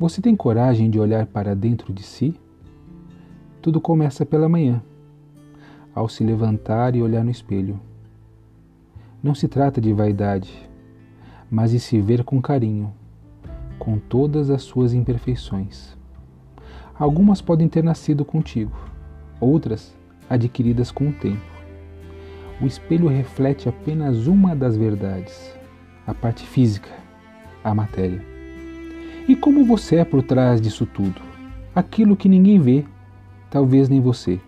Você tem coragem de olhar para dentro de si? Tudo começa pela manhã, ao se levantar e olhar no espelho. Não se trata de vaidade, mas de se ver com carinho, com todas as suas imperfeições. Algumas podem ter nascido contigo, outras adquiridas com o tempo. O espelho reflete apenas uma das verdades, a parte física, a matéria. E como você é por trás disso tudo? Aquilo que ninguém vê, talvez nem você.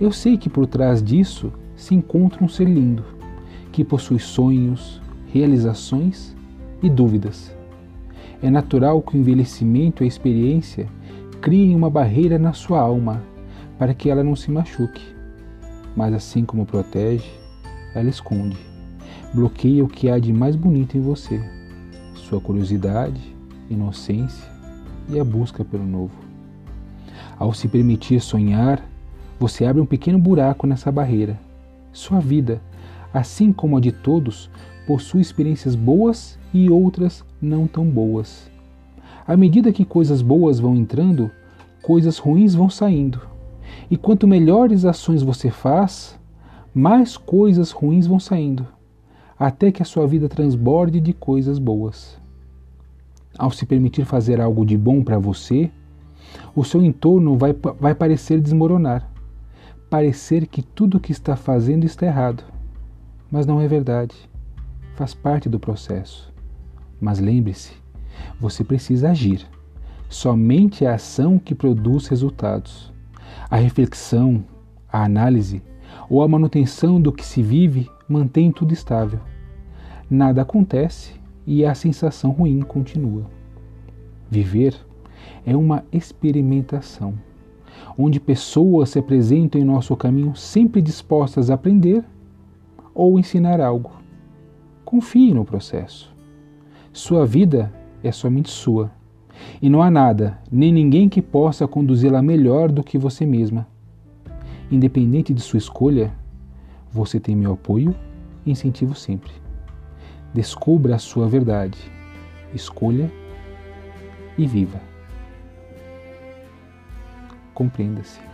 Eu sei que por trás disso se encontra um ser lindo, que possui sonhos, realizações e dúvidas. É natural que o envelhecimento e a experiência criem uma barreira na sua alma para que ela não se machuque. Mas assim como protege, ela esconde, bloqueia o que há de mais bonito em você, sua curiosidade, inocência e a busca pelo novo. Ao se permitir sonhar, você abre um pequeno buraco nessa barreira. Sua vida, assim como a de todos, possui experiências boas e outras não tão boas. À medida que coisas boas vão entrando, coisas ruins vão saindo. E quanto melhores ações você faz, mais coisas ruins vão saindo, até que a sua vida transborde de coisas boas. Ao se permitir fazer algo de bom para você, o seu entorno vai, vai parecer desmoronar, parecer que tudo o que está fazendo está errado. Mas não é verdade. Faz parte do processo. Mas lembre-se, você precisa agir. Somente a ação que produz resultados. A reflexão, a análise ou a manutenção do que se vive mantém tudo estável. Nada acontece e a sensação ruim continua. Viver é uma experimentação, onde pessoas se apresentam em nosso caminho sempre dispostas a aprender ou ensinar algo. Confie no processo. Sua vida é somente sua, e não há nada, nem ninguém que possa conduzi-la melhor do que você mesma. Independente de sua escolha, você tem meu apoio e incentivo sempre. Descubra a sua verdade, escolha e viva. Compreenda-se.